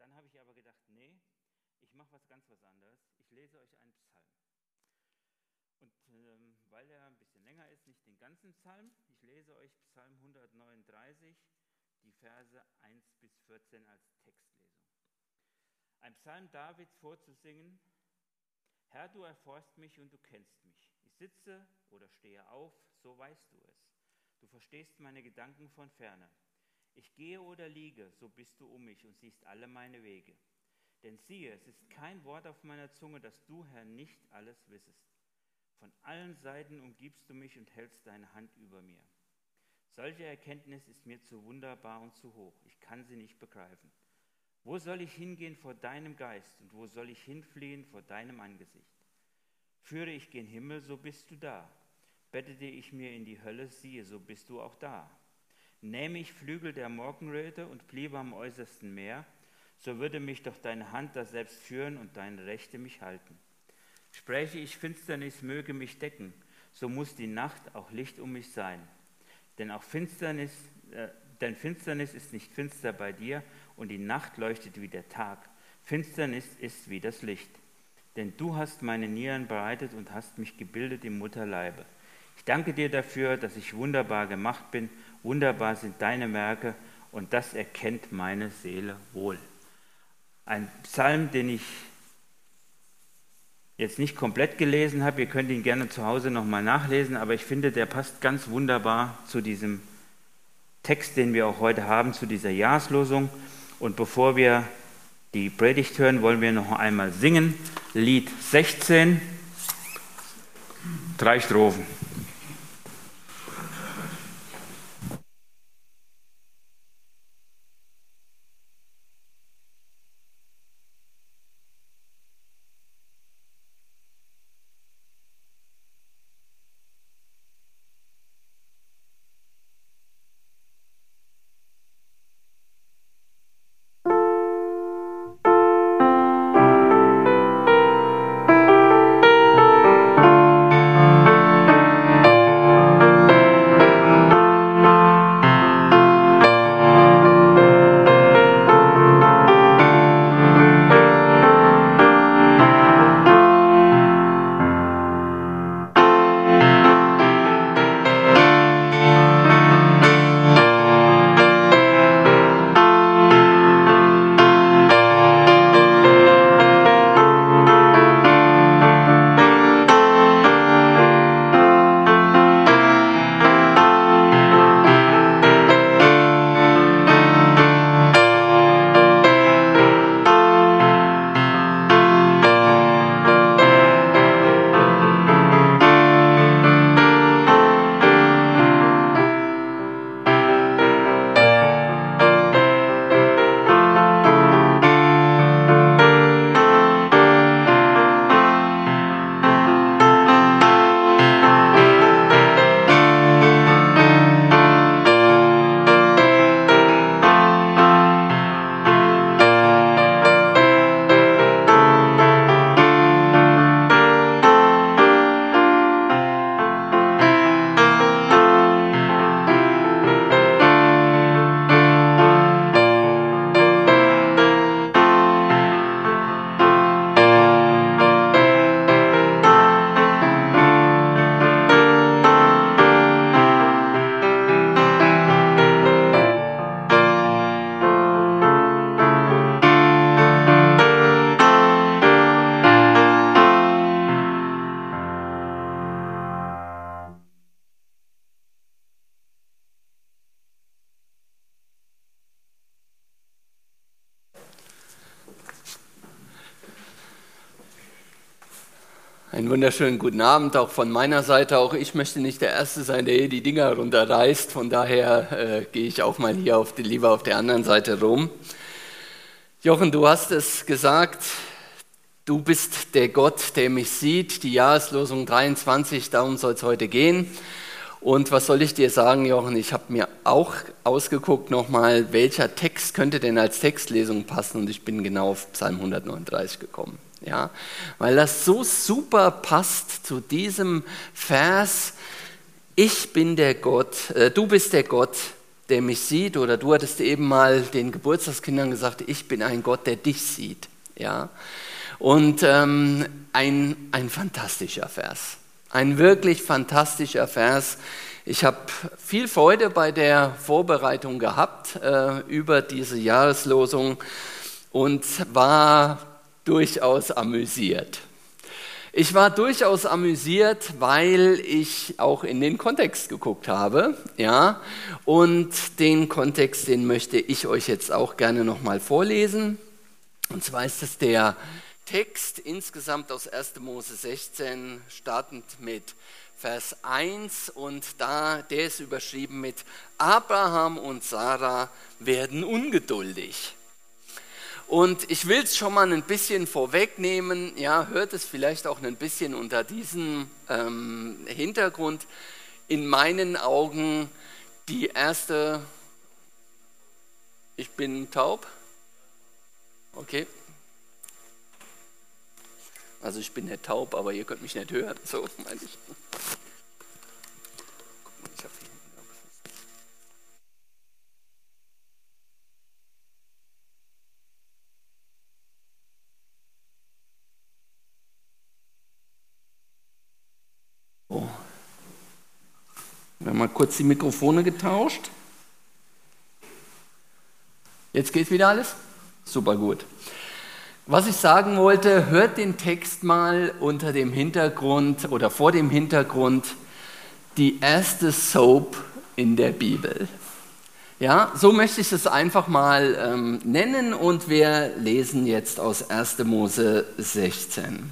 Dann habe ich aber gedacht, nee, ich mache was ganz was anderes. Ich lese euch einen Psalm. Und ähm, weil er ein bisschen länger ist, nicht den ganzen Psalm, ich lese euch Psalm 139, die Verse 1 bis 14 als Textlesung. Ein Psalm Davids vorzusingen, Herr, du erforst mich und du kennst mich. Ich sitze oder stehe auf, so weißt du es. Du verstehst meine Gedanken von ferne. Ich gehe oder liege, so bist du um mich und siehst alle meine Wege. Denn siehe, es ist kein Wort auf meiner Zunge, dass du, Herr, nicht alles wissest. Von allen Seiten umgibst du mich und hältst deine Hand über mir. Solche Erkenntnis ist mir zu wunderbar und zu hoch. Ich kann sie nicht begreifen. Wo soll ich hingehen vor deinem Geist und wo soll ich hinfliehen vor deinem Angesicht? Führe ich gen Himmel, so bist du da. Bettete ich mir in die Hölle, siehe, so bist du auch da. Nähme ich Flügel der Morgenröte und bliebe am äußersten Meer, so würde mich doch deine Hand da selbst führen und deine Rechte mich halten. Spräche ich Finsternis möge mich decken, so muss die Nacht auch Licht um mich sein. Denn auch Finsternis, äh, denn Finsternis ist nicht finster bei dir und die Nacht leuchtet wie der Tag. Finsternis ist wie das Licht. Denn du hast meine Nieren bereitet und hast mich gebildet im Mutterleibe. Ich danke dir dafür, dass ich wunderbar gemacht bin. Wunderbar sind deine Werke und das erkennt meine Seele wohl. Ein Psalm, den ich jetzt nicht komplett gelesen habe. Ihr könnt ihn gerne zu Hause nochmal nachlesen, aber ich finde, der passt ganz wunderbar zu diesem Text, den wir auch heute haben, zu dieser Jahreslosung. Und bevor wir die Predigt hören, wollen wir noch einmal singen. Lied 16, drei Strophen. Wunderschönen guten Abend auch von meiner Seite. Auch ich möchte nicht der Erste sein, der hier die Dinger runterreißt. Von daher äh, gehe ich auch mal hier auf die, lieber auf der anderen Seite rum. Jochen, du hast es gesagt, du bist der Gott, der mich sieht. Die Jahreslosung 23, darum soll es heute gehen. Und was soll ich dir sagen, Jochen? Ich habe mir auch ausgeguckt nochmal, welcher Text könnte denn als Textlesung passen und ich bin genau auf Psalm 139 gekommen ja, weil das so super passt zu diesem Vers, ich bin der Gott, äh, du bist der Gott, der mich sieht, oder du hattest eben mal den Geburtstagskindern gesagt, ich bin ein Gott, der dich sieht. Ja? Und ähm, ein, ein fantastischer Vers, ein wirklich fantastischer Vers. Ich habe viel Freude bei der Vorbereitung gehabt äh, über diese Jahreslosung und war durchaus amüsiert. Ich war durchaus amüsiert, weil ich auch in den Kontext geguckt habe, ja, und den Kontext, den möchte ich euch jetzt auch gerne nochmal vorlesen. Und zwar ist es der Text insgesamt aus 1. Mose 16, startend mit Vers 1 und da, der ist überschrieben mit Abraham und Sarah werden ungeduldig. Und ich will es schon mal ein bisschen vorwegnehmen, ja, hört es vielleicht auch ein bisschen unter diesem ähm, Hintergrund. In meinen Augen die erste, ich bin taub, okay. Also ich bin nicht taub, aber ihr könnt mich nicht hören, so meine ich. Mal kurz die Mikrofone getauscht. Jetzt geht wieder alles? Super gut. Was ich sagen wollte, hört den Text mal unter dem Hintergrund oder vor dem Hintergrund die erste Soap in der Bibel. Ja, so möchte ich es einfach mal ähm, nennen und wir lesen jetzt aus 1. Mose 16.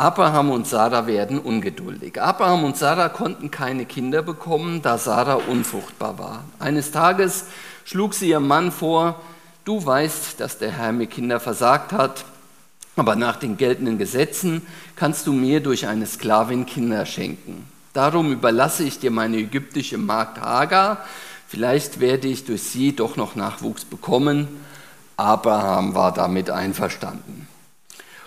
Abraham und Sarah werden ungeduldig. Abraham und Sarah konnten keine Kinder bekommen, da Sarah unfruchtbar war. Eines Tages schlug sie ihrem Mann vor, du weißt, dass der Herr mir Kinder versagt hat, aber nach den geltenden Gesetzen kannst du mir durch eine Sklavin Kinder schenken. Darum überlasse ich dir meine ägyptische Magd Hagar, vielleicht werde ich durch sie doch noch Nachwuchs bekommen. Abraham war damit einverstanden.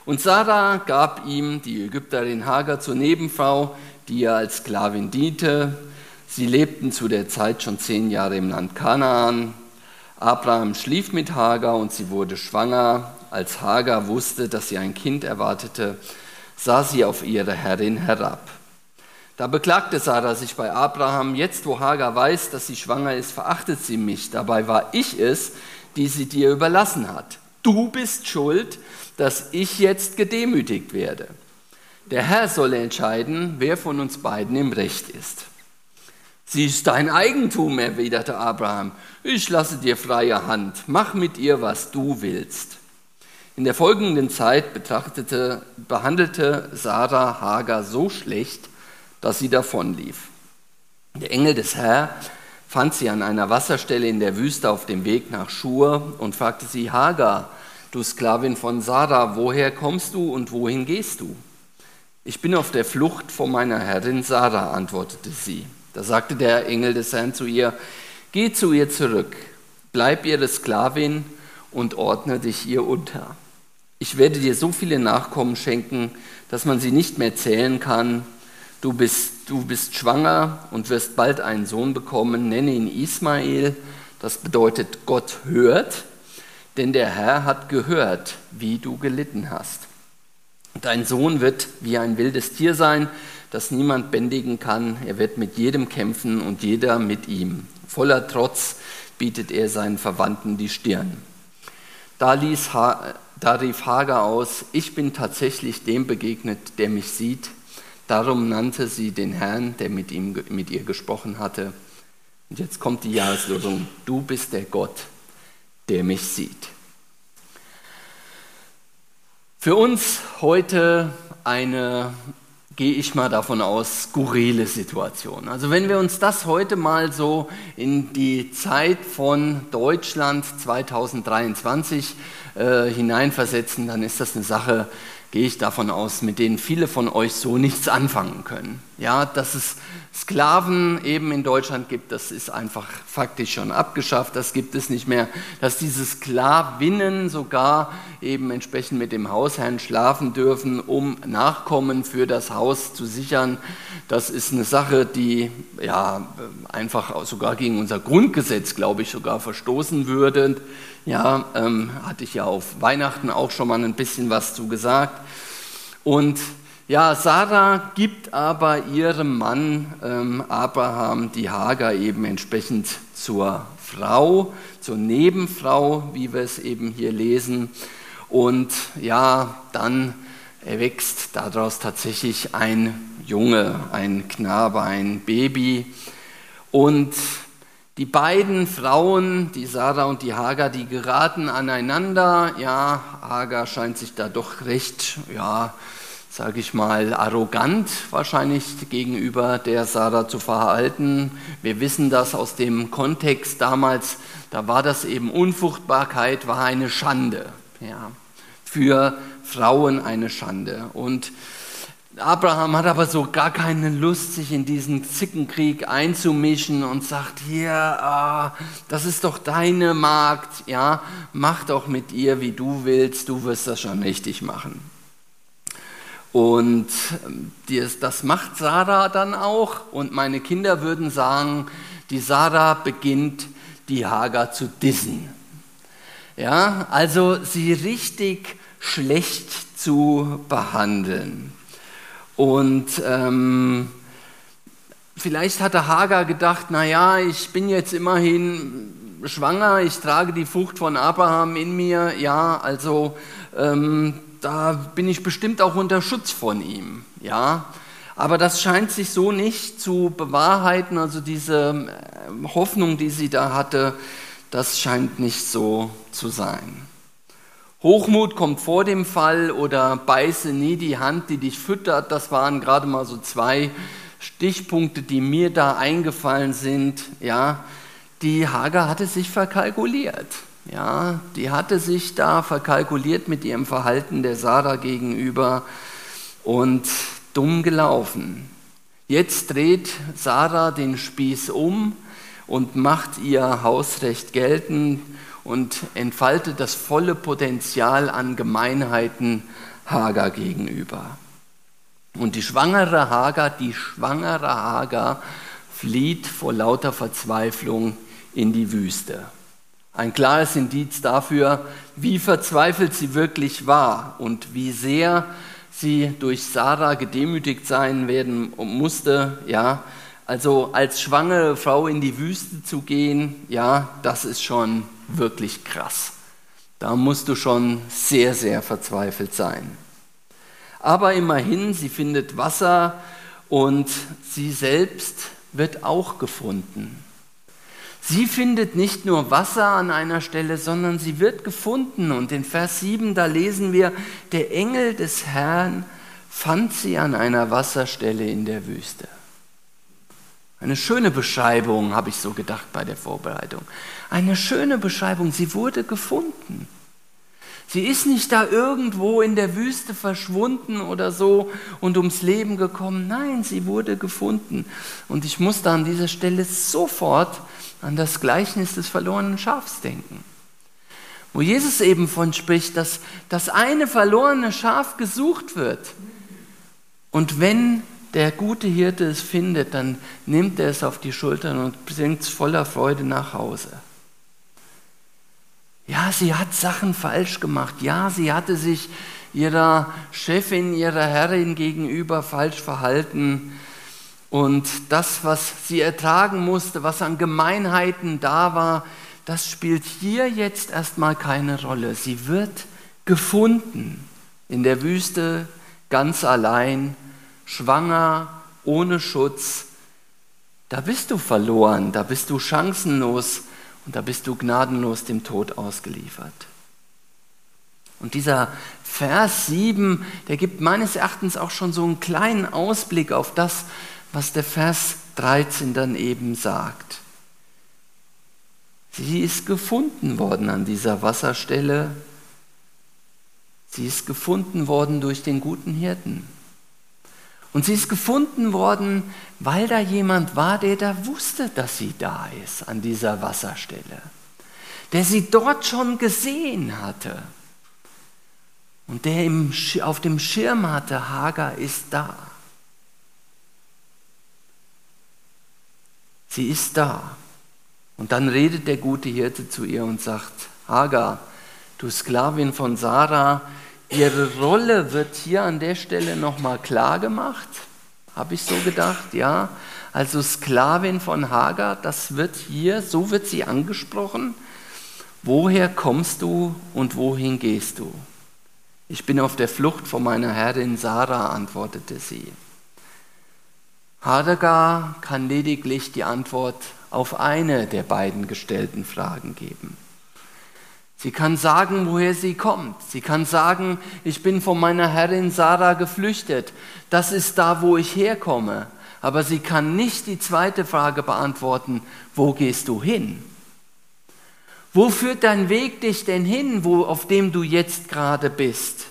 Und Sarah gab ihm die Ägypterin Hagar zur Nebenfrau, die ihr als Sklavin diente. Sie lebten zu der Zeit schon zehn Jahre im Land Kanaan. Abraham schlief mit Hagar und sie wurde schwanger. Als Hagar wusste, dass sie ein Kind erwartete, sah sie auf ihre Herrin herab. Da beklagte Sarah sich bei Abraham, jetzt wo Hagar weiß, dass sie schwanger ist, verachtet sie mich. Dabei war ich es, die sie dir überlassen hat. Du bist schuld, dass ich jetzt gedemütigt werde. Der Herr soll entscheiden, wer von uns beiden im Recht ist. Sie ist dein Eigentum, erwiderte Abraham. Ich lasse dir freie Hand. Mach mit ihr, was du willst. In der folgenden Zeit behandelte Sarah Hagar so schlecht, dass sie davonlief. Der Engel des Herrn fand sie an einer Wasserstelle in der Wüste auf dem Weg nach Schur und fragte sie, Hagar, du Sklavin von Sarah, woher kommst du und wohin gehst du? Ich bin auf der Flucht vor meiner Herrin Sarah, antwortete sie. Da sagte der Engel des Herrn zu ihr, geh zu ihr zurück, bleib ihre Sklavin und ordne dich ihr unter. Ich werde dir so viele Nachkommen schenken, dass man sie nicht mehr zählen kann. Du bist, du bist schwanger und wirst bald einen Sohn bekommen, nenne ihn Ismael, das bedeutet Gott hört denn der Herr hat gehört, wie du gelitten hast. Dein Sohn wird wie ein wildes Tier sein, das niemand bändigen kann. Er wird mit jedem kämpfen und jeder mit ihm. Voller Trotz bietet er seinen Verwandten die Stirn. Da, ließ da rief Hagar aus, ich bin tatsächlich dem begegnet, der mich sieht. Darum nannte sie den Herrn, der mit, ihm, mit ihr gesprochen hatte. Und jetzt kommt die Jahreslosung, du bist der Gott, der mich sieht. Für uns heute eine, gehe ich mal davon aus, skurrile Situation. Also wenn wir uns das heute mal so in die Zeit von Deutschland 2023 äh, hineinversetzen, dann ist das eine Sache, gehe ich davon aus, mit denen viele von euch so nichts anfangen können. Ja, dass es Sklaven eben in Deutschland gibt, das ist einfach faktisch schon abgeschafft, das gibt es nicht mehr. Dass diese Sklavinnen sogar eben entsprechend mit dem Hausherrn schlafen dürfen, um Nachkommen für das Haus zu sichern. Das ist eine Sache, die ja einfach sogar gegen unser Grundgesetz, glaube ich, sogar verstoßen würde. Ja, ähm, hatte ich ja auf Weihnachten auch schon mal ein bisschen was zu gesagt. Und ja, Sarah gibt aber ihrem Mann ähm, Abraham die Hagar eben entsprechend zur Frau, zur Nebenfrau, wie wir es eben hier lesen. Und ja, dann erwächst daraus tatsächlich ein Junge, ein Knabe, ein Baby. Und die beiden Frauen, die Sarah und die Hagar, die geraten aneinander. Ja, Hagar scheint sich da doch recht, ja, sage ich mal, arrogant wahrscheinlich gegenüber der Sarah zu verhalten. Wir wissen das aus dem Kontext damals, da war das eben Unfruchtbarkeit, war eine Schande. Ja, für Frauen eine Schande. Und Abraham hat aber so gar keine Lust, sich in diesen Zickenkrieg einzumischen und sagt, hier, ah, das ist doch deine Magd, ja, mach doch mit ihr, wie du willst, du wirst das schon richtig machen. Und ähm, das macht Sarah dann auch. Und meine Kinder würden sagen, die Sarah beginnt die Hagar zu dissen. Ja, also sie richtig schlecht zu behandeln. Und ähm, vielleicht hatte Hagar gedacht, naja, ich bin jetzt immerhin schwanger, ich trage die Frucht von Abraham in mir, ja, also ähm, da bin ich bestimmt auch unter Schutz von ihm, ja. Aber das scheint sich so nicht zu bewahrheiten, also diese äh, Hoffnung, die sie da hatte, das scheint nicht so zu sein. Hochmut kommt vor dem Fall oder beiße nie die Hand, die dich füttert, das waren gerade mal so zwei Stichpunkte, die mir da eingefallen sind, ja. Die Hager hatte sich verkalkuliert. Ja, die hatte sich da verkalkuliert mit ihrem Verhalten der Sarah gegenüber und dumm gelaufen. Jetzt dreht Sarah den Spieß um und macht ihr Hausrecht geltend und entfaltet das volle Potenzial an Gemeinheiten Hagar gegenüber. Und die schwangere Hagar, die schwangere Hagar flieht vor lauter Verzweiflung in die Wüste. Ein klares Indiz dafür, wie verzweifelt sie wirklich war und wie sehr sie durch Sarah gedemütigt sein werden musste, ja. Also als schwangere Frau in die Wüste zu gehen, ja, das ist schon wirklich krass. Da musst du schon sehr, sehr verzweifelt sein. Aber immerhin, sie findet Wasser und sie selbst wird auch gefunden. Sie findet nicht nur Wasser an einer Stelle, sondern sie wird gefunden. Und in Vers 7, da lesen wir, der Engel des Herrn fand sie an einer Wasserstelle in der Wüste. Eine schöne Beschreibung, habe ich so gedacht bei der Vorbereitung. Eine schöne Beschreibung, sie wurde gefunden. Sie ist nicht da irgendwo in der Wüste verschwunden oder so und ums Leben gekommen. Nein, sie wurde gefunden. Und ich musste an dieser Stelle sofort an das Gleichnis des verlorenen Schafs denken, wo Jesus eben von spricht, dass das eine verlorene Schaf gesucht wird. Und wenn der gute Hirte es findet, dann nimmt er es auf die Schultern und bringt es voller Freude nach Hause. Ja, sie hat Sachen falsch gemacht. Ja, sie hatte sich ihrer Chefin, ihrer Herrin gegenüber falsch verhalten. Und das, was sie ertragen musste, was an Gemeinheiten da war, das spielt hier jetzt erstmal keine Rolle. Sie wird gefunden in der Wüste ganz allein, schwanger, ohne Schutz. Da bist du verloren, da bist du chancenlos und da bist du gnadenlos dem Tod ausgeliefert. Und dieser Vers 7, der gibt meines Erachtens auch schon so einen kleinen Ausblick auf das, was der Vers 13 dann eben sagt. Sie ist gefunden worden an dieser Wasserstelle. Sie ist gefunden worden durch den guten Hirten. Und sie ist gefunden worden, weil da jemand war, der da wusste, dass sie da ist an dieser Wasserstelle. Der sie dort schon gesehen hatte. Und der im, auf dem Schirm hatte, Hagar ist da. Sie ist da. Und dann redet der gute Hirte zu ihr und sagt, Hagar, du Sklavin von Sarah, ihre Rolle wird hier an der Stelle nochmal klar gemacht. Habe ich so gedacht, ja. Also Sklavin von Hagar, das wird hier, so wird sie angesprochen. Woher kommst du und wohin gehst du? Ich bin auf der Flucht vor meiner Herrin Sarah, antwortete sie. Hagar kann lediglich die Antwort auf eine der beiden gestellten Fragen geben. Sie kann sagen, woher sie kommt. Sie kann sagen, ich bin von meiner Herrin Sarah geflüchtet. Das ist da, wo ich herkomme. Aber sie kann nicht die zweite Frage beantworten, wo gehst du hin? Wo führt dein Weg dich denn hin, wo, auf dem du jetzt gerade bist?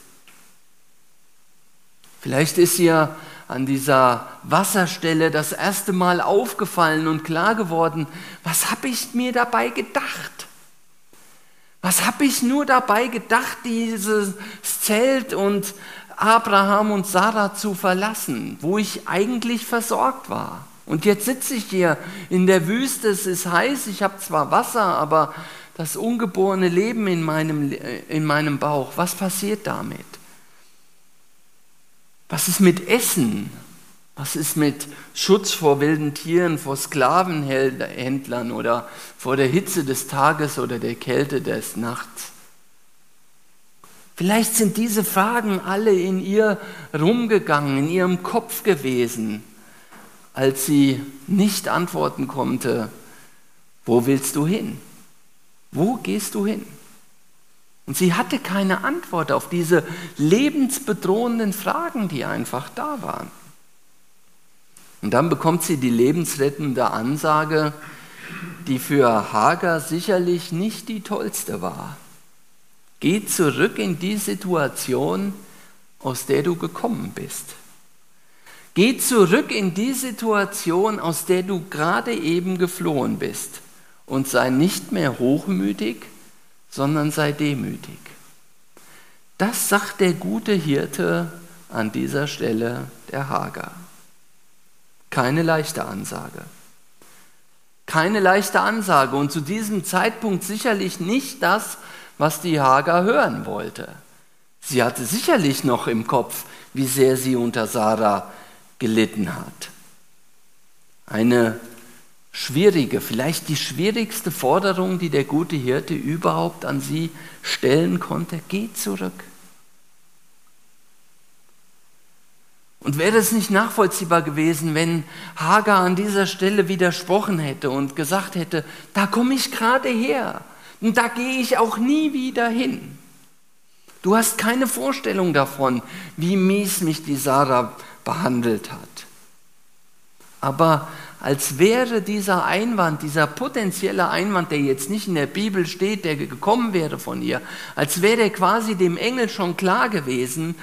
Vielleicht ist ihr an dieser Wasserstelle das erste Mal aufgefallen und klar geworden, was habe ich mir dabei gedacht? Was habe ich nur dabei gedacht, dieses Zelt und Abraham und Sarah zu verlassen, wo ich eigentlich versorgt war? Und jetzt sitze ich hier in der Wüste, es ist heiß, ich habe zwar Wasser, aber das ungeborene Leben in meinem, in meinem Bauch, was passiert damit? Was ist mit Essen? Was ist mit Schutz vor wilden Tieren, vor Sklavenhändlern oder vor der Hitze des Tages oder der Kälte des Nachts? Vielleicht sind diese Fragen alle in ihr rumgegangen, in ihrem Kopf gewesen, als sie nicht antworten konnte, wo willst du hin? Wo gehst du hin? Und sie hatte keine Antwort auf diese lebensbedrohenden Fragen, die einfach da waren. Und dann bekommt sie die lebensrettende Ansage, die für Hagar sicherlich nicht die tollste war. Geh zurück in die Situation, aus der du gekommen bist. Geh zurück in die Situation, aus der du gerade eben geflohen bist und sei nicht mehr hochmütig, sondern sei demütig. Das sagt der gute Hirte an dieser Stelle der Hagar. Keine leichte Ansage. Keine leichte Ansage und zu diesem Zeitpunkt sicherlich nicht das, was die Hagar hören wollte. Sie hatte sicherlich noch im Kopf, wie sehr sie unter Sarah gelitten hat. Eine schwierige, vielleicht die schwierigste Forderung, die der gute Hirte überhaupt an sie stellen konnte, geh zurück. Und wäre es nicht nachvollziehbar gewesen, wenn Hagar an dieser Stelle widersprochen hätte und gesagt hätte, da komme ich gerade her und da gehe ich auch nie wieder hin. Du hast keine Vorstellung davon, wie mies mich die Sarah behandelt hat. Aber als wäre dieser Einwand, dieser potenzielle Einwand, der jetzt nicht in der Bibel steht, der gekommen wäre von ihr, als wäre der quasi dem Engel schon klar gewesen,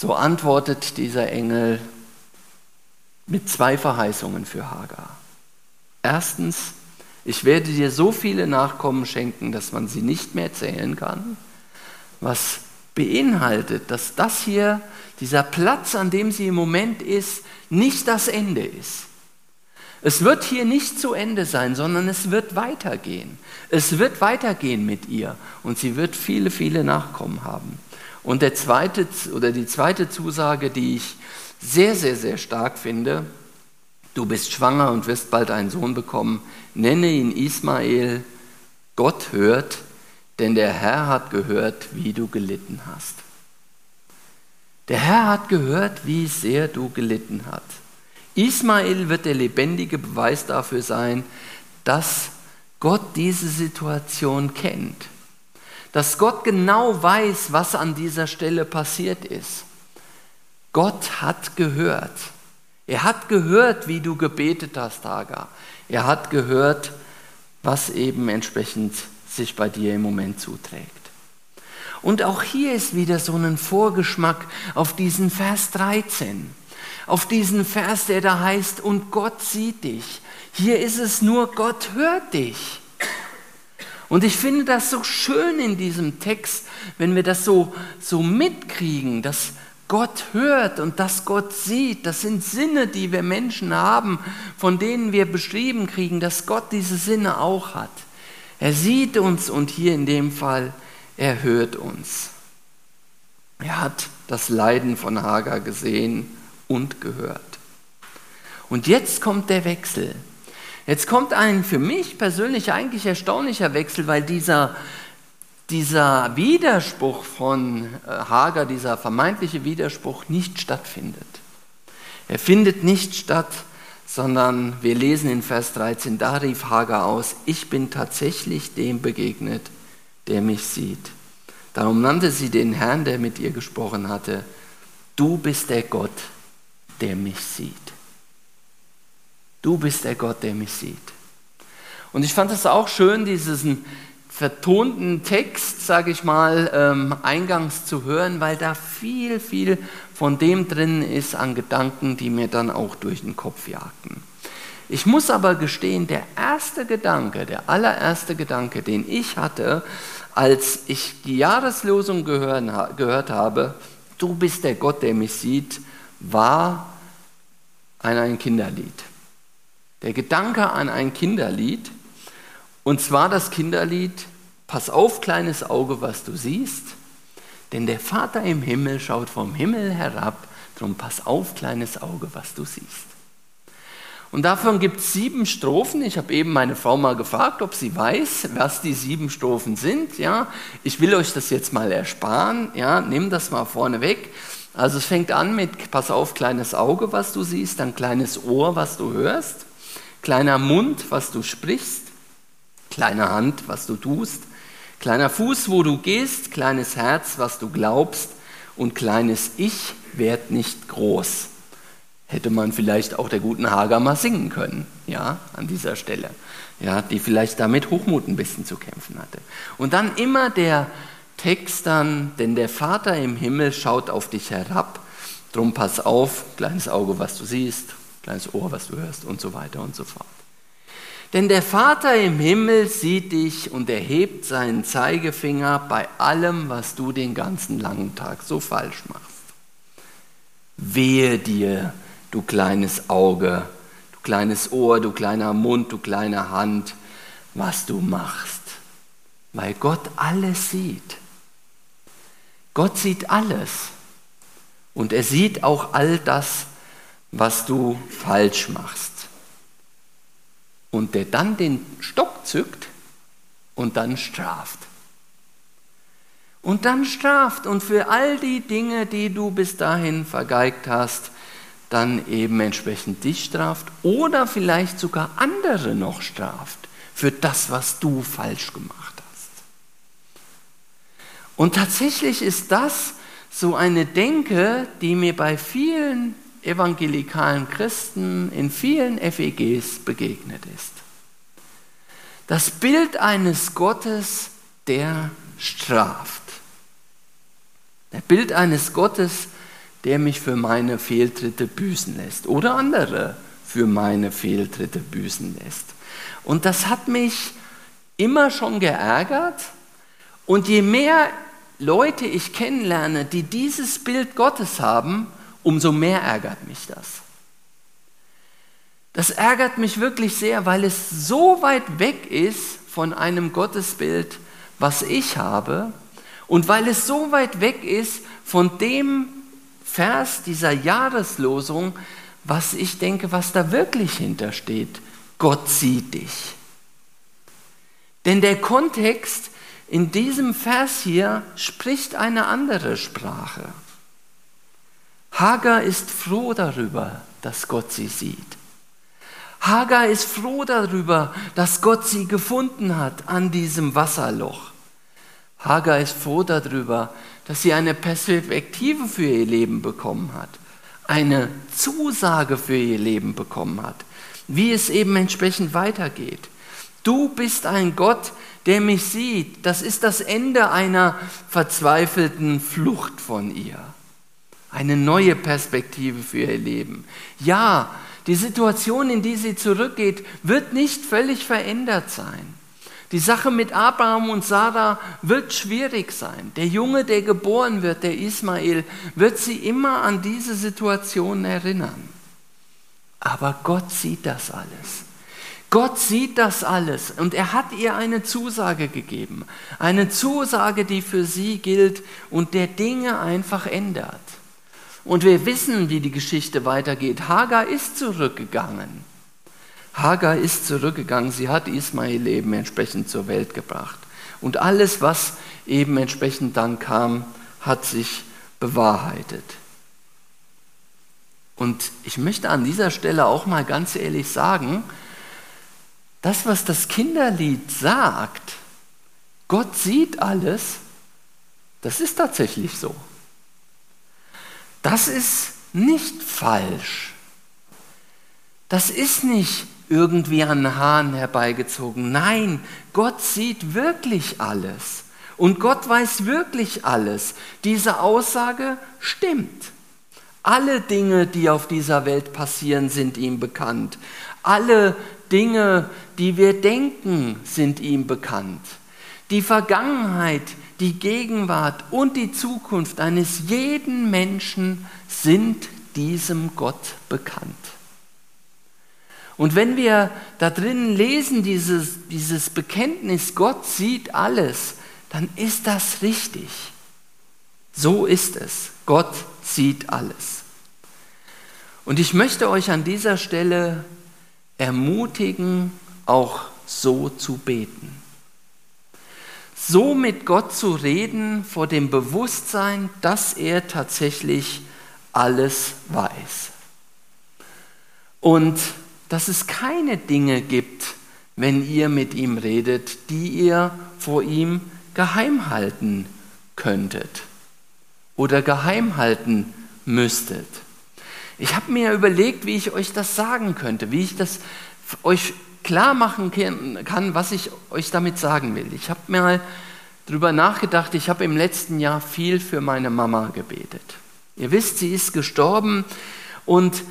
so antwortet dieser Engel mit zwei Verheißungen für Hagar. Erstens, ich werde dir so viele Nachkommen schenken, dass man sie nicht mehr zählen kann, was beinhaltet, dass das hier, dieser Platz, an dem sie im Moment ist, nicht das Ende ist. Es wird hier nicht zu Ende sein, sondern es wird weitergehen. Es wird weitergehen mit ihr und sie wird viele, viele Nachkommen haben. Und der zweite, oder die zweite Zusage, die ich sehr, sehr, sehr stark finde, du bist schwanger und wirst bald einen Sohn bekommen, nenne ihn Ismael, Gott hört, denn der Herr hat gehört, wie du gelitten hast. Der Herr hat gehört, wie sehr du gelitten hast. Ismael wird der lebendige Beweis dafür sein, dass Gott diese Situation kennt dass Gott genau weiß, was an dieser Stelle passiert ist. Gott hat gehört. Er hat gehört, wie du gebetet hast, Hagar. Er hat gehört, was eben entsprechend sich bei dir im Moment zuträgt. Und auch hier ist wieder so ein Vorgeschmack auf diesen Vers 13, auf diesen Vers, der da heißt, und Gott sieht dich. Hier ist es nur, Gott hört dich. Und ich finde das so schön in diesem Text, wenn wir das so, so mitkriegen, dass Gott hört und dass Gott sieht. Das sind Sinne, die wir Menschen haben, von denen wir beschrieben kriegen, dass Gott diese Sinne auch hat. Er sieht uns und hier in dem Fall, er hört uns. Er hat das Leiden von Hagar gesehen und gehört. Und jetzt kommt der Wechsel. Jetzt kommt ein für mich persönlich eigentlich erstaunlicher Wechsel, weil dieser, dieser Widerspruch von äh, Hager, dieser vermeintliche Widerspruch nicht stattfindet. Er findet nicht statt, sondern wir lesen in Vers 13, da rief Hager aus, ich bin tatsächlich dem begegnet, der mich sieht. Darum nannte sie den Herrn, der mit ihr gesprochen hatte, du bist der Gott, der mich sieht. Du bist der Gott, der mich sieht. Und ich fand es auch schön, diesen vertonten Text, sage ich mal, ähm, eingangs zu hören, weil da viel, viel von dem drin ist an Gedanken, die mir dann auch durch den Kopf jagten. Ich muss aber gestehen, der erste Gedanke, der allererste Gedanke, den ich hatte, als ich die Jahreslosung gehört, gehört habe, du bist der Gott, der mich sieht, war an ein Kinderlied. Der Gedanke an ein Kinderlied, und zwar das Kinderlied, pass auf, kleines Auge, was du siehst, denn der Vater im Himmel schaut vom Himmel herab, drum pass auf, kleines Auge, was du siehst. Und davon gibt es sieben Strophen. Ich habe eben meine Frau mal gefragt, ob sie weiß, was die sieben Strophen sind. Ja, ich will euch das jetzt mal ersparen. Ja, nimm das mal vorne weg. Also es fängt an mit, pass auf, kleines Auge, was du siehst, dann kleines Ohr, was du hörst kleiner Mund, was du sprichst, kleine Hand, was du tust, kleiner Fuß, wo du gehst, kleines Herz, was du glaubst. Und kleines Ich werd nicht groß. Hätte man vielleicht auch der guten Hager mal singen können, ja, an dieser Stelle, ja, die vielleicht damit Hochmut ein bisschen zu kämpfen hatte. Und dann immer der Text dann, denn der Vater im Himmel schaut auf dich herab, drum pass auf, kleines Auge, was du siehst, kleines Ohr, was du hörst und so weiter und so fort. Denn der Vater im Himmel sieht dich und erhebt seinen Zeigefinger bei allem, was du den ganzen langen Tag so falsch machst. Wehe dir, du kleines Auge, du kleines Ohr, du kleiner Mund, du kleine Hand, was du machst, weil Gott alles sieht. Gott sieht alles und er sieht auch all das, was du falsch machst. Und der dann den Stock zückt und dann straft. Und dann straft und für all die Dinge, die du bis dahin vergeigt hast, dann eben entsprechend dich straft oder vielleicht sogar andere noch straft für das, was du falsch gemacht hast. Und tatsächlich ist das so eine Denke, die mir bei vielen evangelikalen Christen in vielen FEGs begegnet ist. Das Bild eines Gottes, der straft. Das Bild eines Gottes, der mich für meine Fehltritte büßen lässt oder andere für meine Fehltritte büßen lässt. Und das hat mich immer schon geärgert. Und je mehr Leute ich kennenlerne, die dieses Bild Gottes haben, umso mehr ärgert mich das. Das ärgert mich wirklich sehr, weil es so weit weg ist von einem Gottesbild, was ich habe, und weil es so weit weg ist von dem Vers dieser Jahreslosung, was ich denke, was da wirklich hintersteht. Gott sieht dich. Denn der Kontext in diesem Vers hier spricht eine andere Sprache. Hagar ist froh darüber, dass Gott sie sieht. Hagar ist froh darüber, dass Gott sie gefunden hat an diesem Wasserloch. Hagar ist froh darüber, dass sie eine Perspektive für ihr Leben bekommen hat, eine Zusage für ihr Leben bekommen hat, wie es eben entsprechend weitergeht. Du bist ein Gott, der mich sieht. Das ist das Ende einer verzweifelten Flucht von ihr eine neue Perspektive für ihr Leben. Ja, die Situation, in die sie zurückgeht, wird nicht völlig verändert sein. Die Sache mit Abraham und Sarah wird schwierig sein. Der Junge, der geboren wird, der Ismael, wird sie immer an diese Situation erinnern. Aber Gott sieht das alles. Gott sieht das alles und er hat ihr eine Zusage gegeben. Eine Zusage, die für sie gilt und der Dinge einfach ändert. Und wir wissen, wie die Geschichte weitergeht. Hagar ist zurückgegangen. Hagar ist zurückgegangen, sie hat Ismael eben entsprechend zur Welt gebracht. Und alles, was eben entsprechend dann kam, hat sich bewahrheitet. Und ich möchte an dieser Stelle auch mal ganz ehrlich sagen, das, was das Kinderlied sagt, Gott sieht alles, das ist tatsächlich so. Das ist nicht falsch. Das ist nicht irgendwie an den Haaren herbeigezogen. Nein, Gott sieht wirklich alles. Und Gott weiß wirklich alles. Diese Aussage stimmt. Alle Dinge, die auf dieser Welt passieren, sind ihm bekannt. Alle Dinge, die wir denken, sind ihm bekannt. Die Vergangenheit, die Gegenwart und die Zukunft eines jeden Menschen sind diesem Gott bekannt. Und wenn wir da drinnen lesen, dieses, dieses Bekenntnis, Gott sieht alles, dann ist das richtig. So ist es. Gott sieht alles. Und ich möchte euch an dieser Stelle ermutigen, auch so zu beten. So mit Gott zu reden vor dem Bewusstsein, dass er tatsächlich alles weiß. Und dass es keine Dinge gibt, wenn ihr mit ihm redet, die ihr vor ihm geheim halten könntet oder geheim halten müsstet. Ich habe mir überlegt, wie ich euch das sagen könnte, wie ich das euch klar machen kann, was ich euch damit sagen will. Ich habe mir mal darüber nachgedacht, ich habe im letzten Jahr viel für meine Mama gebetet. Ihr wisst, sie ist gestorben und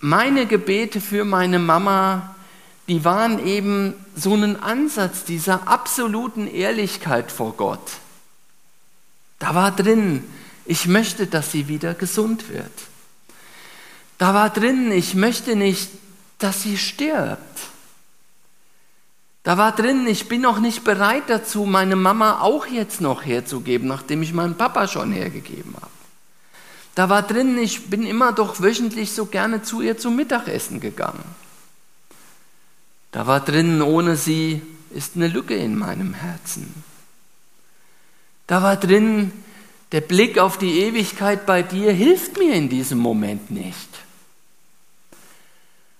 meine Gebete für meine Mama, die waren eben so ein Ansatz dieser absoluten Ehrlichkeit vor Gott. Da war drin, ich möchte, dass sie wieder gesund wird. Da war drin, ich möchte nicht, dass sie stirbt. Da war drin, ich bin noch nicht bereit dazu, meine Mama auch jetzt noch herzugeben, nachdem ich meinen Papa schon hergegeben habe. Da war drin, ich bin immer doch wöchentlich so gerne zu ihr zum Mittagessen gegangen. Da war drin, ohne sie ist eine Lücke in meinem Herzen. Da war drin, der Blick auf die Ewigkeit bei dir hilft mir in diesem Moment nicht.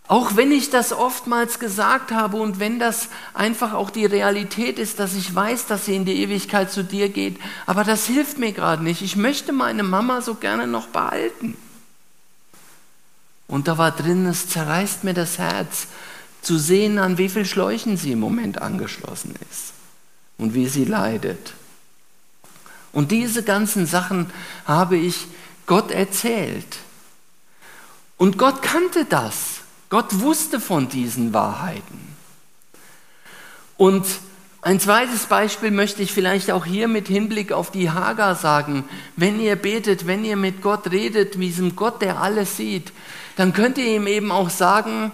Auch wenn ich das oftmals gesagt habe und wenn das einfach auch die Realität ist, dass ich weiß, dass sie in die Ewigkeit zu dir geht, aber das hilft mir gerade nicht. Ich möchte meine Mama so gerne noch behalten. Und da war drin, es zerreißt mir das Herz, zu sehen, an wie viel Schläuchen sie im Moment angeschlossen ist und wie sie leidet. Und diese ganzen Sachen habe ich Gott erzählt. Und Gott kannte das. Gott wusste von diesen Wahrheiten. Und ein zweites Beispiel möchte ich vielleicht auch hier mit Hinblick auf die Hagar sagen. Wenn ihr betet, wenn ihr mit Gott redet, mit diesem Gott, der alles sieht, dann könnt ihr ihm eben auch sagen,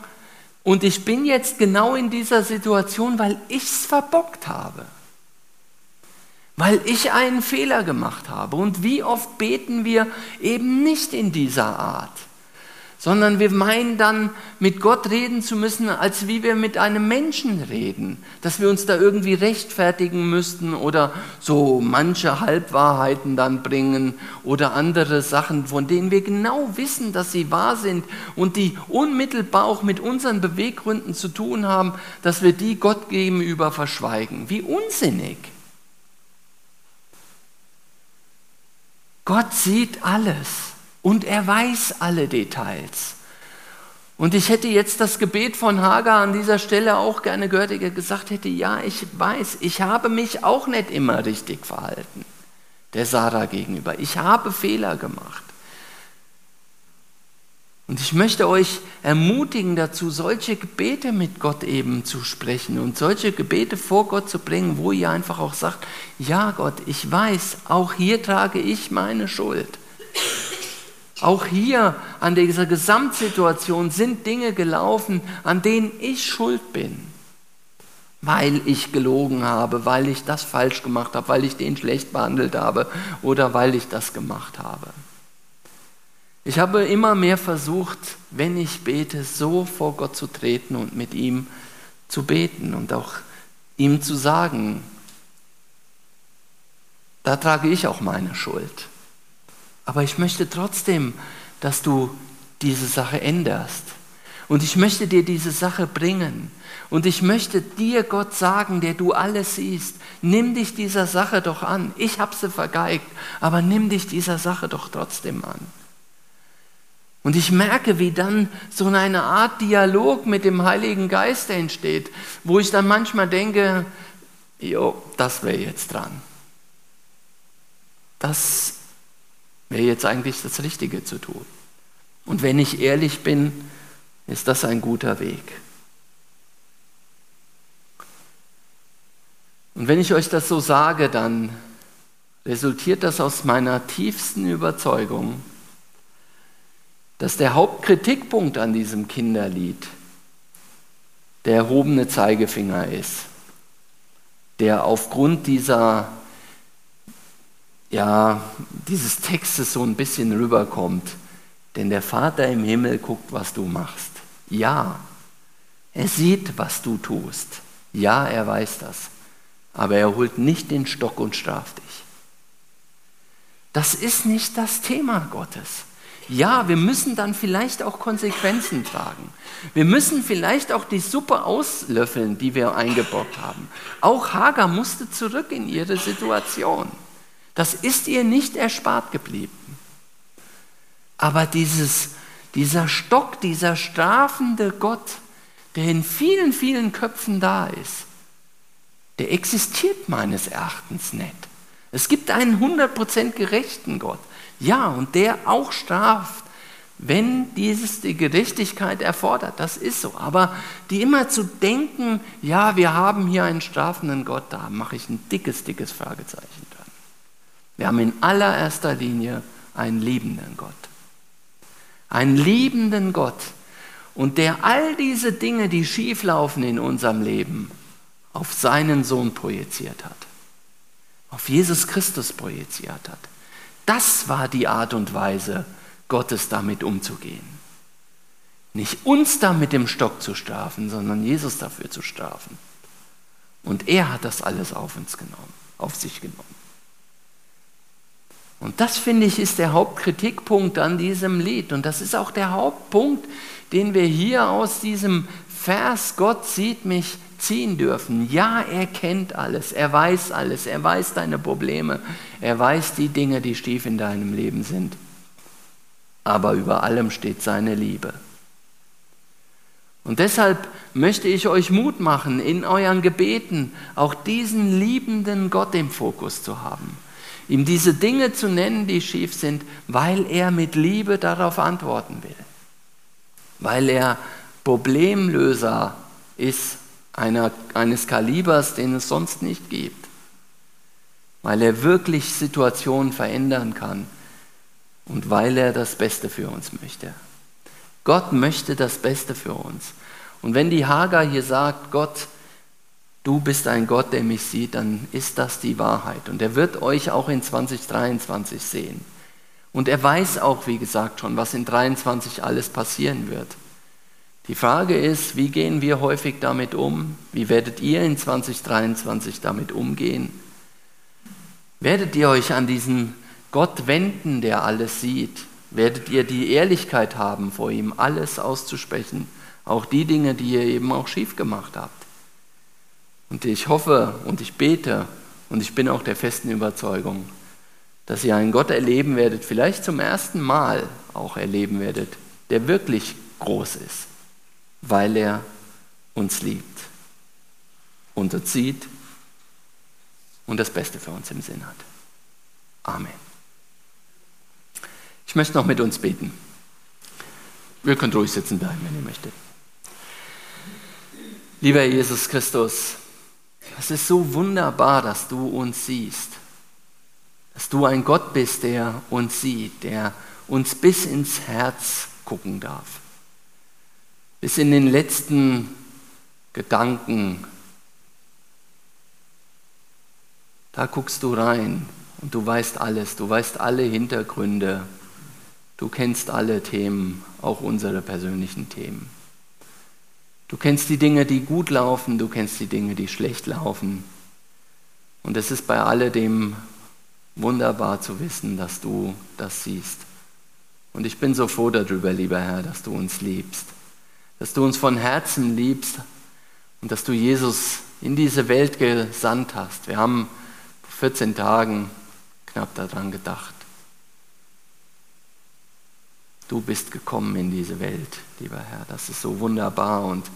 und ich bin jetzt genau in dieser Situation, weil ich es verbockt habe. Weil ich einen Fehler gemacht habe. Und wie oft beten wir eben nicht in dieser Art? Sondern wir meinen dann, mit Gott reden zu müssen, als wie wir mit einem Menschen reden, dass wir uns da irgendwie rechtfertigen müssten oder so manche Halbwahrheiten dann bringen oder andere Sachen, von denen wir genau wissen, dass sie wahr sind und die unmittelbar auch mit unseren Beweggründen zu tun haben, dass wir die Gott gegenüber verschweigen. Wie unsinnig. Gott sieht alles und er weiß alle Details. Und ich hätte jetzt das Gebet von Hagar an dieser Stelle auch gerne gehört, der gesagt hätte, ja, ich weiß, ich habe mich auch nicht immer richtig verhalten, der Sarah gegenüber. Ich habe Fehler gemacht. Und ich möchte euch ermutigen dazu, solche Gebete mit Gott eben zu sprechen und solche Gebete vor Gott zu bringen, wo ihr einfach auch sagt, ja Gott, ich weiß, auch hier trage ich meine Schuld. Auch hier an dieser Gesamtsituation sind Dinge gelaufen, an denen ich schuld bin, weil ich gelogen habe, weil ich das falsch gemacht habe, weil ich den schlecht behandelt habe oder weil ich das gemacht habe. Ich habe immer mehr versucht, wenn ich bete, so vor Gott zu treten und mit ihm zu beten und auch ihm zu sagen, da trage ich auch meine Schuld. Aber ich möchte trotzdem, dass du diese Sache änderst. Und ich möchte dir diese Sache bringen. Und ich möchte dir, Gott, sagen, der du alles siehst, nimm dich dieser Sache doch an. Ich habe sie vergeigt, aber nimm dich dieser Sache doch trotzdem an. Und ich merke, wie dann so eine Art Dialog mit dem Heiligen Geist entsteht, wo ich dann manchmal denke, jo, das wäre jetzt dran. Das wäre jetzt eigentlich das Richtige zu tun. Und wenn ich ehrlich bin, ist das ein guter Weg. Und wenn ich euch das so sage, dann resultiert das aus meiner tiefsten Überzeugung, dass der Hauptkritikpunkt an diesem Kinderlied der erhobene Zeigefinger ist, der aufgrund dieser, ja, dieses Textes so ein bisschen rüberkommt. Denn der Vater im Himmel guckt, was du machst. Ja, er sieht, was du tust. Ja, er weiß das. Aber er holt nicht den Stock und straft dich. Das ist nicht das Thema Gottes. Ja, wir müssen dann vielleicht auch Konsequenzen tragen. Wir müssen vielleicht auch die Suppe auslöffeln, die wir eingebaut haben. Auch Hagar musste zurück in ihre Situation. Das ist ihr nicht erspart geblieben. Aber dieses, dieser Stock, dieser strafende Gott, der in vielen, vielen Köpfen da ist, der existiert meines Erachtens nicht. Es gibt einen 100% gerechten Gott. Ja, und der auch straft, wenn dieses die Gerechtigkeit erfordert. Das ist so. Aber die immer zu denken, ja, wir haben hier einen strafenden Gott, da mache ich ein dickes, dickes Fragezeichen. Wir haben in allererster Linie einen liebenden Gott. Einen liebenden Gott. Und der all diese Dinge, die schieflaufen in unserem Leben, auf seinen Sohn projiziert hat. Auf Jesus Christus projiziert hat. Das war die Art und Weise, Gottes damit umzugehen. Nicht uns da mit dem Stock zu strafen, sondern Jesus dafür zu strafen. Und er hat das alles auf uns genommen, auf sich genommen. Und das finde ich ist der Hauptkritikpunkt an diesem Lied. Und das ist auch der Hauptpunkt, den wir hier aus diesem Vers Gott sieht mich ziehen dürfen. Ja, er kennt alles, er weiß alles, er weiß deine Probleme, er weiß die Dinge, die stief in deinem Leben sind. Aber über allem steht seine Liebe. Und deshalb möchte ich euch Mut machen, in euren Gebeten auch diesen liebenden Gott im Fokus zu haben. Ihm diese Dinge zu nennen, die schief sind, weil er mit Liebe darauf antworten will. Weil er Problemlöser ist einer, eines Kalibers, den es sonst nicht gibt, weil er wirklich Situationen verändern kann und weil er das Beste für uns möchte. Gott möchte das Beste für uns. Und wenn die Hagar hier sagt, Gott, du bist ein Gott, der mich sieht, dann ist das die Wahrheit. Und er wird euch auch in 2023 sehen. Und er weiß auch, wie gesagt, schon, was in 2023 alles passieren wird. Die Frage ist, wie gehen wir häufig damit um? Wie werdet ihr in 2023 damit umgehen? Werdet ihr euch an diesen Gott wenden, der alles sieht? Werdet ihr die Ehrlichkeit haben, vor ihm alles auszusprechen, auch die Dinge, die ihr eben auch schief gemacht habt? Und ich hoffe und ich bete und ich bin auch der festen Überzeugung, dass ihr einen Gott erleben werdet, vielleicht zum ersten Mal auch erleben werdet, der wirklich groß ist weil er uns liebt, unterzieht und das Beste für uns im Sinn hat. Amen. Ich möchte noch mit uns beten. Wir können ruhig sitzen bleiben, wenn ihr möchtet. Lieber Jesus Christus, es ist so wunderbar, dass du uns siehst. Dass du ein Gott bist, der uns sieht, der uns bis ins Herz gucken darf. Bis in den letzten Gedanken. Da guckst du rein und du weißt alles, du weißt alle Hintergründe, du kennst alle Themen, auch unsere persönlichen Themen. Du kennst die Dinge, die gut laufen, du kennst die Dinge, die schlecht laufen. Und es ist bei alledem wunderbar zu wissen, dass du das siehst. Und ich bin so froh darüber, lieber Herr, dass du uns liebst, dass du uns von Herzen liebst und dass du Jesus in diese Welt gesandt hast. Wir haben vor 14 Tagen knapp daran gedacht. Du bist gekommen in diese Welt, lieber Herr. Das ist so wunderbar und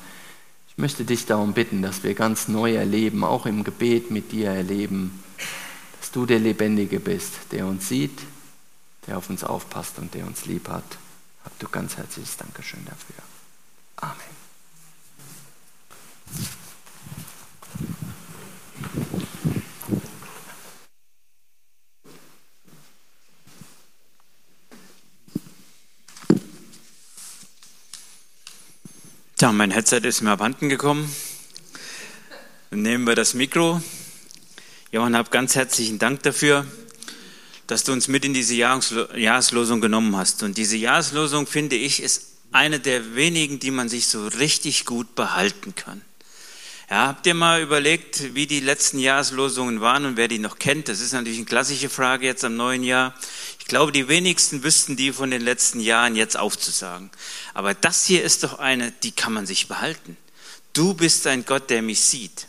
ich möchte dich darum bitten, dass wir ganz neu erleben, auch im Gebet mit dir erleben, dass du der Lebendige bist, der uns sieht, der auf uns aufpasst und der uns lieb hat. Hab du ganz herzliches Dankeschön dafür. Amen. Tja, mein Headset ist mir abhanden gekommen. Dann nehmen wir das Mikro. Johann, hab ganz herzlichen Dank dafür, dass du uns mit in diese Jahreslosung genommen hast. Und diese Jahreslosung, finde ich, ist eine der wenigen, die man sich so richtig gut behalten kann. Ja, habt ihr mal überlegt, wie die letzten Jahreslosungen waren und wer die noch kennt? Das ist natürlich eine klassische Frage jetzt am neuen Jahr. Ich glaube, die wenigsten wüssten die von den letzten Jahren jetzt aufzusagen. Aber das hier ist doch eine, die kann man sich behalten. Du bist ein Gott, der mich sieht.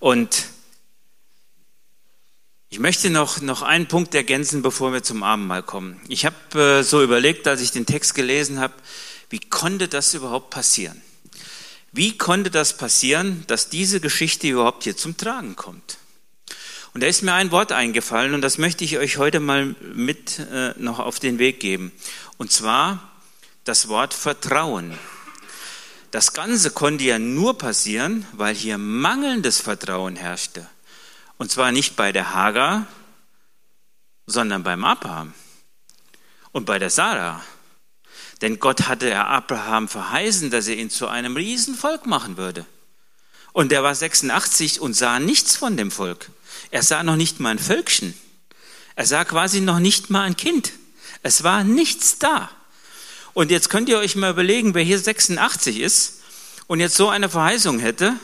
Und ich möchte noch, noch einen Punkt ergänzen, bevor wir zum Abendmahl kommen. Ich habe äh, so überlegt, als ich den Text gelesen habe, wie konnte das überhaupt passieren? Wie konnte das passieren, dass diese Geschichte überhaupt hier zum Tragen kommt? Und da ist mir ein Wort eingefallen und das möchte ich euch heute mal mit äh, noch auf den Weg geben. Und zwar das Wort Vertrauen. Das Ganze konnte ja nur passieren, weil hier mangelndes Vertrauen herrschte. Und zwar nicht bei der Hagar, sondern beim Abraham und bei der Sarah. Denn Gott hatte ja Abraham verheißen, dass er ihn zu einem Riesenvolk machen würde. Und er war 86 und sah nichts von dem Volk. Er sah noch nicht mal ein Völkchen. Er sah quasi noch nicht mal ein Kind. Es war nichts da. Und jetzt könnt ihr euch mal überlegen, wer hier 86 ist und jetzt so eine Verheißung hätte,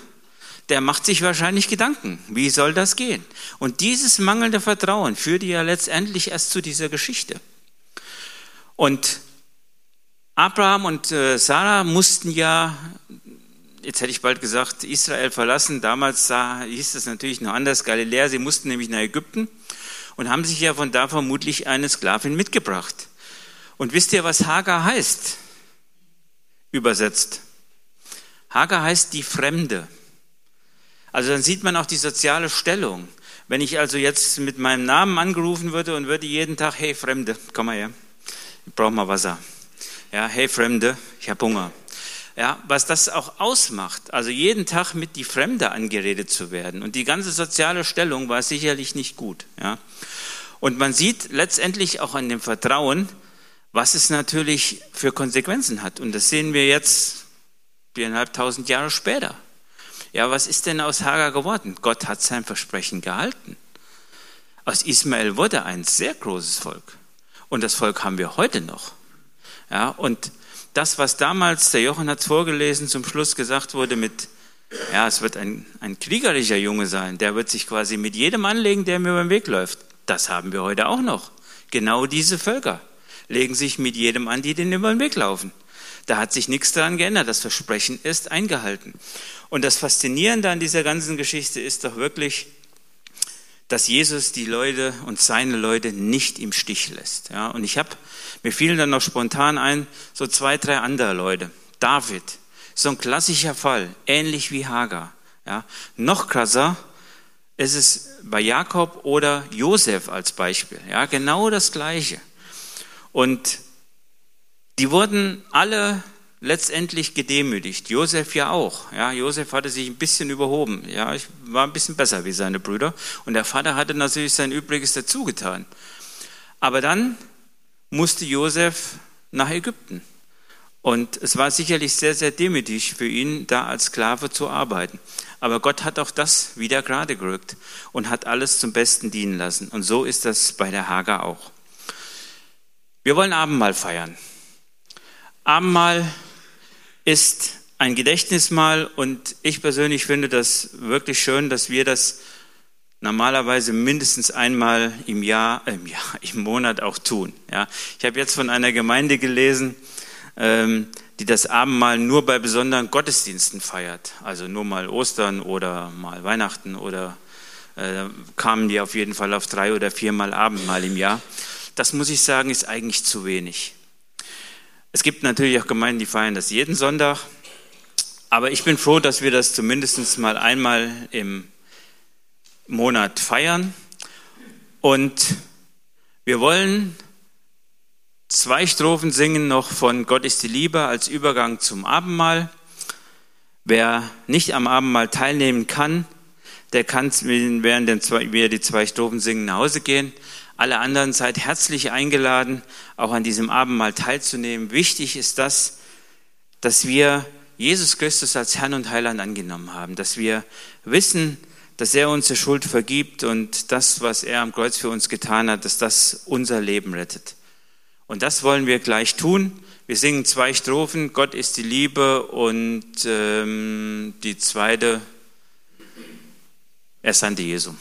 der macht sich wahrscheinlich Gedanken. Wie soll das gehen? Und dieses mangelnde Vertrauen führte ja letztendlich erst zu dieser Geschichte. Und Abraham und äh, Sarah mussten ja, jetzt hätte ich bald gesagt, Israel verlassen. Damals hieß es natürlich noch anders, Galiläa. Sie mussten nämlich nach Ägypten und haben sich ja von da vermutlich eine Sklavin mitgebracht. Und wisst ihr, was Hagar heißt? Übersetzt. Hagar heißt die Fremde. Also dann sieht man auch die soziale Stellung. Wenn ich also jetzt mit meinem Namen angerufen würde und würde jeden Tag, hey Fremde, komm mal her, ich brauche mal Wasser. Ja, hey Fremde, ich habe Hunger. Ja, was das auch ausmacht, also jeden Tag mit die Fremde angeredet zu werden. Und die ganze soziale Stellung war sicherlich nicht gut. Ja. Und man sieht letztendlich auch an dem Vertrauen, was es natürlich für Konsequenzen hat. Und das sehen wir jetzt viereinhalbtausend Jahre später. Ja, was ist denn aus Hagar geworden? Gott hat sein Versprechen gehalten. Aus Ismael wurde ein sehr großes Volk. Und das Volk haben wir heute noch. Ja, und das, was damals, der Jochen hat es vorgelesen, zum Schluss gesagt wurde mit, ja, es wird ein, ein kriegerischer Junge sein, der wird sich quasi mit jedem anlegen, der mir über den Weg läuft. Das haben wir heute auch noch. Genau diese Völker legen sich mit jedem an, die denen über den Weg laufen. Da hat sich nichts daran geändert. Das Versprechen ist eingehalten. Und das Faszinierende an dieser ganzen Geschichte ist doch wirklich, dass Jesus die Leute und seine Leute nicht im Stich lässt. Ja, und ich habe mir fielen dann noch spontan ein, so zwei, drei andere Leute. David, so ein klassischer Fall, ähnlich wie Hagar. Ja, noch krasser ist es bei Jakob oder Josef als Beispiel. Ja, genau das Gleiche. Und Die wurden alle letztendlich gedemütigt. Josef ja auch. Ja, Josef hatte sich ein bisschen überhoben. Ja, ich war ein bisschen besser wie seine Brüder. Und der Vater hatte natürlich sein Übriges dazu getan. Aber dann musste Josef nach Ägypten. Und es war sicherlich sehr, sehr demütig für ihn, da als Sklave zu arbeiten. Aber Gott hat auch das wieder gerade gerückt und hat alles zum Besten dienen lassen. Und so ist das bei der Hager auch. Wir wollen Abendmahl feiern. Abendmahl ist ein Gedächtnismahl und ich persönlich finde das wirklich schön, dass wir das normalerweise mindestens einmal im Jahr, äh, im, Jahr im Monat auch tun. Ja, ich habe jetzt von einer Gemeinde gelesen, ähm, die das Abendmahl nur bei besonderen Gottesdiensten feiert, also nur mal Ostern oder mal Weihnachten oder äh, kamen die auf jeden Fall auf drei oder viermal Abendmahl im Jahr. Das muss ich sagen, ist eigentlich zu wenig. Es gibt natürlich auch Gemeinden, die feiern das jeden Sonntag. Aber ich bin froh, dass wir das zumindest mal einmal im Monat feiern. Und wir wollen zwei Strophen singen noch von Gott ist die Liebe als Übergang zum Abendmahl. Wer nicht am Abendmahl teilnehmen kann, der kann während wir die zwei Strophen singen nach Hause gehen. Alle anderen seid herzlich eingeladen, auch an diesem Abendmahl teilzunehmen. Wichtig ist das, dass wir Jesus Christus als Herrn und Heiland angenommen haben, dass wir wissen, dass er unsere Schuld vergibt und das, was er am Kreuz für uns getan hat, dass das unser Leben rettet. Und das wollen wir gleich tun. Wir singen zwei Strophen, Gott ist die Liebe und ähm, die zweite, er sandte Jesu.